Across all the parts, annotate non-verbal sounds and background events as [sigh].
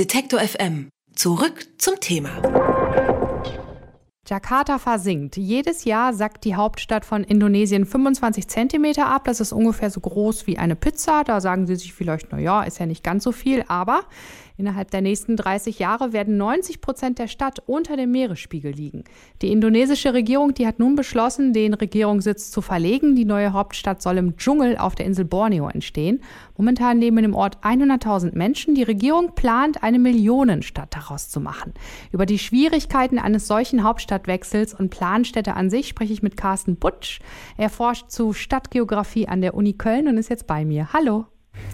Detektor FM. Zurück zum Thema. Jakarta versinkt. Jedes Jahr sackt die Hauptstadt von Indonesien 25 Zentimeter ab. Das ist ungefähr so groß wie eine Pizza. Da sagen Sie sich vielleicht, na ja, ist ja nicht ganz so viel. Aber Innerhalb der nächsten 30 Jahre werden 90 Prozent der Stadt unter dem Meeresspiegel liegen. Die indonesische Regierung, die hat nun beschlossen, den Regierungssitz zu verlegen. Die neue Hauptstadt soll im Dschungel auf der Insel Borneo entstehen. Momentan leben in dem Ort 100.000 Menschen. Die Regierung plant, eine Millionenstadt daraus zu machen. Über die Schwierigkeiten eines solchen Hauptstadtwechsels und Planstädte an sich spreche ich mit Carsten Butsch. Er forscht zu Stadtgeografie an der Uni Köln und ist jetzt bei mir. Hallo.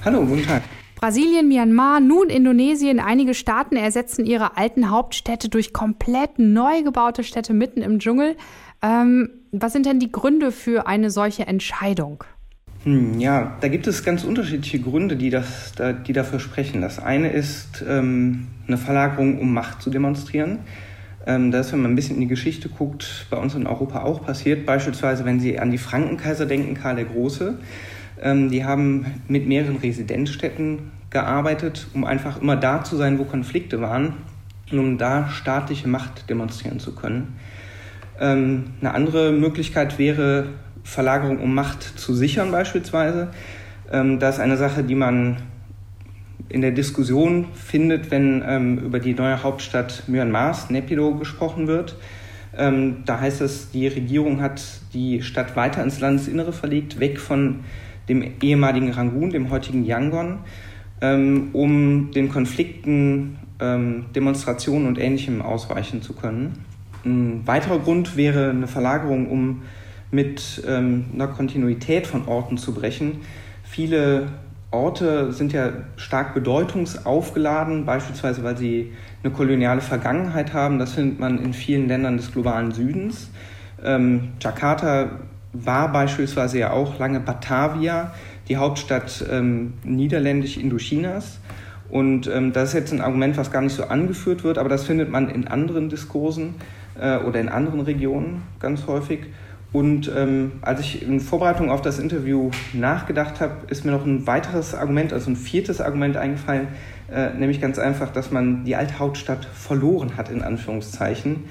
Hallo, guten Tag. Brasilien, Myanmar, nun Indonesien. Einige Staaten ersetzen ihre alten Hauptstädte durch komplett neu gebaute Städte mitten im Dschungel. Ähm, was sind denn die Gründe für eine solche Entscheidung? Hm, ja, da gibt es ganz unterschiedliche Gründe, die, das, die dafür sprechen. Das eine ist ähm, eine Verlagerung, um Macht zu demonstrieren. Ähm, das, wenn man ein bisschen in die Geschichte guckt, bei uns in Europa auch passiert. Beispielsweise, wenn Sie an die Frankenkaiser denken, Karl der Große ähm, die haben mit mehreren Residenzstädten gearbeitet, um einfach immer da zu sein, wo Konflikte waren und um da staatliche Macht demonstrieren zu können. Ähm, eine andere Möglichkeit wäre Verlagerung, um Macht zu sichern beispielsweise. Ähm, das ist eine Sache, die man in der Diskussion findet, wenn ähm, über die neue Hauptstadt Myanmars, Nepido, gesprochen wird. Ähm, da heißt es, die Regierung hat die Stadt weiter ins Landesinnere verlegt, weg von dem ehemaligen Rangoon, dem heutigen Yangon, ähm, um den Konflikten, ähm, Demonstrationen und Ähnlichem ausweichen zu können. Ein weiterer Grund wäre eine Verlagerung, um mit ähm, einer Kontinuität von Orten zu brechen. Viele Orte sind ja stark bedeutungsaufgeladen, beispielsweise weil sie eine koloniale Vergangenheit haben. Das findet man in vielen Ländern des globalen Südens. Ähm, Jakarta war beispielsweise ja auch lange Batavia, die Hauptstadt ähm, niederländisch Indochinas. Und ähm, das ist jetzt ein Argument, was gar nicht so angeführt wird, aber das findet man in anderen Diskursen äh, oder in anderen Regionen ganz häufig. Und ähm, als ich in Vorbereitung auf das Interview nachgedacht habe, ist mir noch ein weiteres Argument, also ein viertes Argument eingefallen, äh, nämlich ganz einfach, dass man die alte Hauptstadt verloren hat, in Anführungszeichen.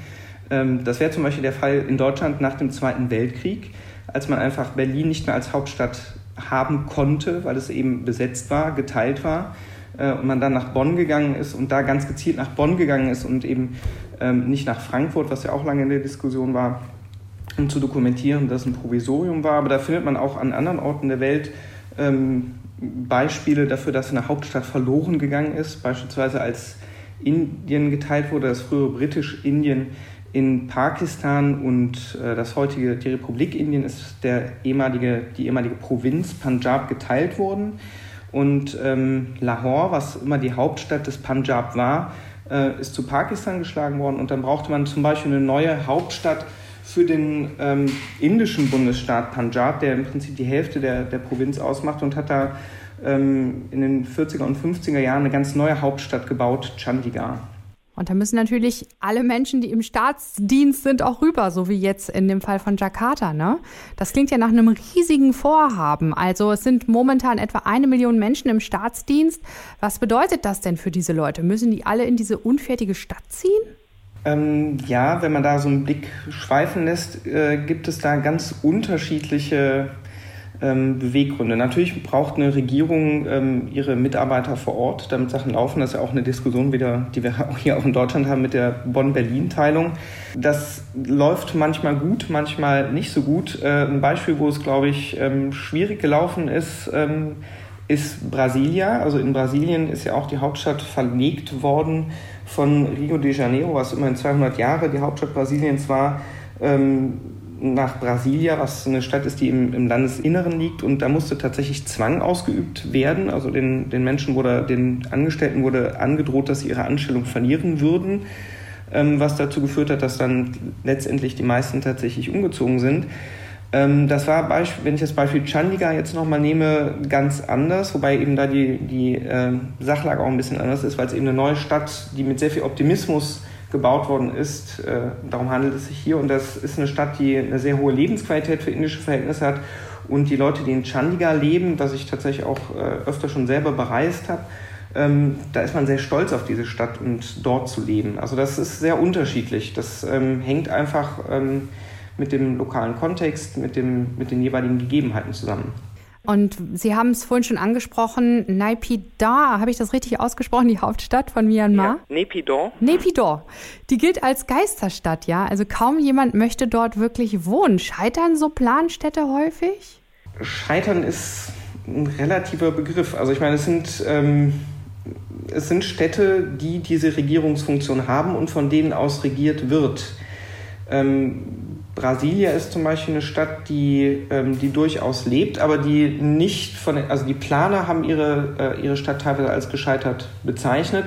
Ähm, das wäre zum Beispiel der Fall in Deutschland nach dem Zweiten Weltkrieg als man einfach Berlin nicht mehr als Hauptstadt haben konnte, weil es eben besetzt war, geteilt war äh, und man dann nach Bonn gegangen ist und da ganz gezielt nach Bonn gegangen ist und eben ähm, nicht nach Frankfurt, was ja auch lange in der Diskussion war, um zu dokumentieren, dass ein Provisorium war. Aber da findet man auch an anderen Orten der Welt ähm, Beispiele dafür, dass eine Hauptstadt verloren gegangen ist, beispielsweise als Indien geteilt wurde, das frühere britisch-Indien in Pakistan und äh, das heutige, die Republik Indien ist der ehemalige, die ehemalige Provinz Punjab geteilt worden. Und ähm, Lahore, was immer die Hauptstadt des Punjab war, äh, ist zu Pakistan geschlagen worden. Und dann brauchte man zum Beispiel eine neue Hauptstadt für den ähm, indischen Bundesstaat Punjab, der im Prinzip die Hälfte der, der Provinz ausmacht und hat da ähm, in den 40er und 50er Jahren eine ganz neue Hauptstadt gebaut, Chandigarh. Und da müssen natürlich alle Menschen, die im Staatsdienst sind, auch rüber, so wie jetzt in dem Fall von Jakarta. Ne? Das klingt ja nach einem riesigen Vorhaben. Also es sind momentan etwa eine Million Menschen im Staatsdienst. Was bedeutet das denn für diese Leute? Müssen die alle in diese unfertige Stadt ziehen? Ähm, ja, wenn man da so einen Blick schweifen lässt, äh, gibt es da ganz unterschiedliche ähm, Beweggründe. Natürlich braucht eine Regierung ähm, ihre Mitarbeiter vor Ort, damit Sachen laufen. Das ist ja auch eine Diskussion wieder, die wir [laughs] hier auch in Deutschland haben mit der Bonn-Berlin-Teilung. Das läuft manchmal gut, manchmal nicht so gut. Äh, ein Beispiel, wo es, glaube ich, ähm, schwierig gelaufen ist, ähm, ist Brasilia. Also in Brasilien ist ja auch die Hauptstadt verlegt worden von Rio de Janeiro, was immerhin 200 Jahre die Hauptstadt Brasiliens war. Nach Brasilia, was eine Stadt ist, die im, im, Landesinneren liegt. Und da musste tatsächlich Zwang ausgeübt werden. Also den, den Menschen wurde, den Angestellten wurde angedroht, dass sie ihre Anstellung verlieren würden, ähm, was dazu geführt hat, dass dann letztendlich die meisten tatsächlich umgezogen sind. Ähm, das war, wenn ich das Beispiel Chandigarh jetzt nochmal nehme, ganz anders, wobei eben da die, die äh, Sachlage auch ein bisschen anders ist, weil es eben eine neue Stadt, die mit sehr viel Optimismus gebaut worden ist. Äh, darum handelt es sich hier. Und das ist eine Stadt, die eine sehr hohe Lebensqualität für indische Verhältnisse hat. Und die Leute, die in Chandigarh leben, was ich tatsächlich auch äh, öfter schon selber bereist habe, ähm, da ist man sehr stolz auf diese Stadt und dort zu leben. Also das ist sehr unterschiedlich. Das ähm, hängt einfach ähm, mit dem lokalen Kontext, mit, dem, mit den jeweiligen Gegebenheiten zusammen. Und Sie haben es vorhin schon angesprochen, Naypyidaw, habe ich das richtig ausgesprochen, die Hauptstadt von Myanmar? Ja, Naypyidaw. Naypyidaw. Die gilt als Geisterstadt, ja? Also kaum jemand möchte dort wirklich wohnen. Scheitern so Planstädte häufig? Scheitern ist ein relativer Begriff. Also ich meine, es sind, ähm, es sind Städte, die diese Regierungsfunktion haben und von denen aus regiert wird. Ähm, Brasilia ist zum Beispiel eine Stadt, die, ähm, die durchaus lebt, aber die nicht von, also die Planer haben ihre, äh, ihre Stadt teilweise als gescheitert bezeichnet,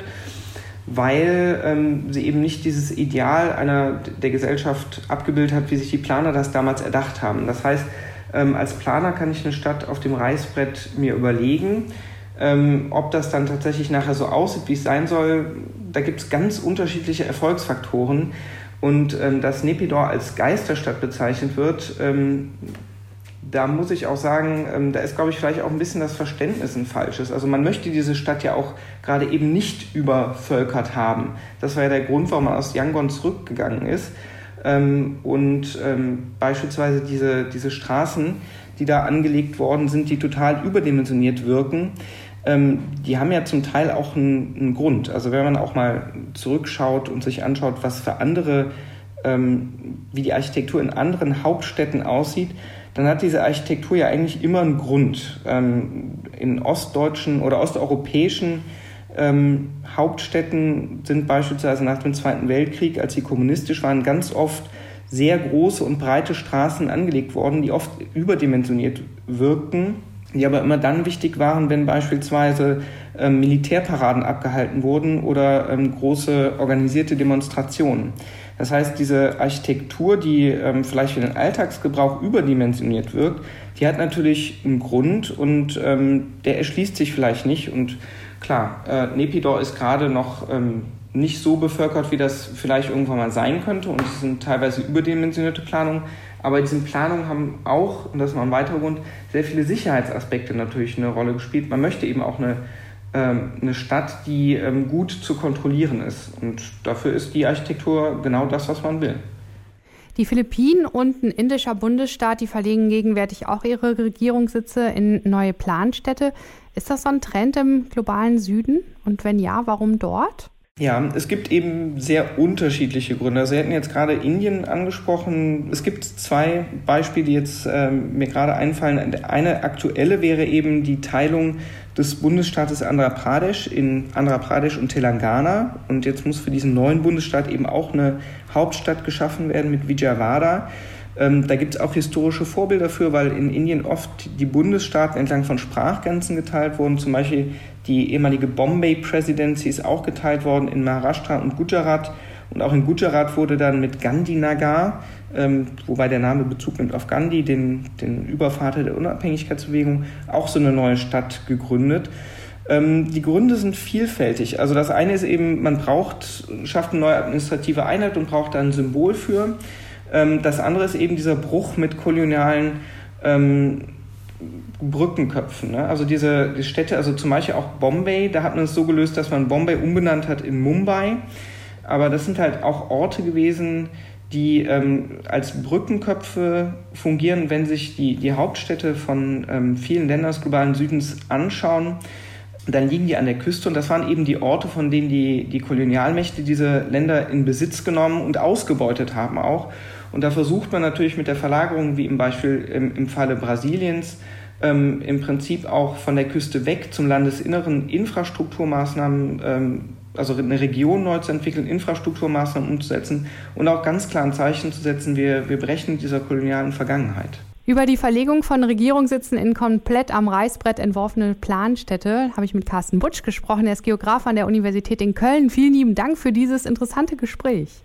weil ähm, sie eben nicht dieses Ideal einer der Gesellschaft abgebildet hat, wie sich die Planer das damals erdacht haben. Das heißt, ähm, als Planer kann ich eine Stadt auf dem Reißbrett mir überlegen. Ähm, ob das dann tatsächlich nachher so aussieht, wie es sein soll, da gibt es ganz unterschiedliche Erfolgsfaktoren. Und ähm, dass Nepidor als Geisterstadt bezeichnet wird, ähm, da muss ich auch sagen, ähm, da ist, glaube ich, vielleicht auch ein bisschen das Verständnis ein falsches. Also man möchte diese Stadt ja auch gerade eben nicht übervölkert haben. Das war ja der Grund, warum man aus Yangon zurückgegangen ist. Ähm, und ähm, beispielsweise diese, diese Straßen, die da angelegt worden sind, die total überdimensioniert wirken, ähm, die haben ja zum Teil auch einen, einen, Grund. Also wenn man auch mal zurückschaut und sich anschaut, was für andere, ähm, wie die Architektur in anderen Hauptstädten aussieht, dann hat diese Architektur ja eigentlich immer einen Grund. Ähm, in ostdeutschen oder osteuropäischen ähm, Hauptstädten sind beispielsweise nach dem Zweiten Weltkrieg, als sie kommunistisch waren, ganz oft sehr große und breite Straßen angelegt worden, die oft überdimensioniert wirkten die aber immer dann wichtig waren, wenn beispielsweise ähm, Militärparaden abgehalten wurden oder ähm, große organisierte Demonstrationen. Das heißt, diese Architektur, die ähm, vielleicht für den Alltagsgebrauch überdimensioniert wirkt, die hat natürlich einen Grund und ähm, der erschließt sich vielleicht nicht. Und klar, äh, Nepidor ist gerade noch ähm, nicht so bevölkert, wie das vielleicht irgendwann mal sein könnte und es sind teilweise überdimensionierte Planungen. Aber diese Planungen haben auch, und das ist noch ein weiterer Grund, sehr viele Sicherheitsaspekte natürlich eine Rolle gespielt. Man möchte eben auch eine, ähm, eine Stadt, die ähm, gut zu kontrollieren ist. Und dafür ist die Architektur genau das, was man will. Die Philippinen und ein indischer Bundesstaat, die verlegen gegenwärtig auch ihre Regierungssitze in neue Planstädte. Ist das so ein Trend im globalen Süden? Und wenn ja, warum dort? Ja, es gibt eben sehr unterschiedliche Gründe. Also Sie hatten jetzt gerade Indien angesprochen. Es gibt zwei Beispiele, die jetzt äh, mir gerade einfallen. Eine aktuelle wäre eben die Teilung des Bundesstaates Andhra Pradesh in Andhra Pradesh und Telangana. Und jetzt muss für diesen neuen Bundesstaat eben auch eine Hauptstadt geschaffen werden mit Vijayawada. Ähm, da gibt es auch historische Vorbilder für, weil in Indien oft die Bundesstaaten entlang von Sprachgrenzen geteilt wurden. Zum Beispiel die ehemalige Bombay Presidency ist auch geteilt worden in Maharashtra und Gujarat. Und auch in Gujarat wurde dann mit Gandhinagar, ähm, wobei der Name Bezug nimmt auf Gandhi, den, den Übervater der Unabhängigkeitsbewegung, auch so eine neue Stadt gegründet. Ähm, die Gründe sind vielfältig. Also das eine ist eben, man braucht, schafft eine neue administrative Einheit und braucht da ein Symbol für. Ähm, das andere ist eben dieser Bruch mit kolonialen ähm, Brückenköpfen. Ne? Also diese die Städte, also zum Beispiel auch Bombay, da hat man es so gelöst, dass man Bombay umbenannt hat in Mumbai. Aber das sind halt auch Orte gewesen, die ähm, als Brückenköpfe fungieren, wenn sich die, die Hauptstädte von ähm, vielen Ländern des globalen Südens anschauen. Dann liegen die an der Küste und das waren eben die Orte, von denen die, die Kolonialmächte diese Länder in Besitz genommen und ausgebeutet haben auch. Und da versucht man natürlich mit der Verlagerung, wie im Beispiel im, im Falle Brasiliens, ähm, im Prinzip auch von der Küste weg zum Landesinneren Infrastrukturmaßnahmen, ähm, also eine Region neu zu entwickeln, Infrastrukturmaßnahmen umzusetzen und auch ganz klar ein Zeichen zu setzen, wir, wir brechen dieser kolonialen Vergangenheit. Über die Verlegung von Regierungssitzen in komplett am Reißbrett entworfene Planstädte habe ich mit Carsten Butsch gesprochen. Er ist Geograf an der Universität in Köln. Vielen lieben Dank für dieses interessante Gespräch.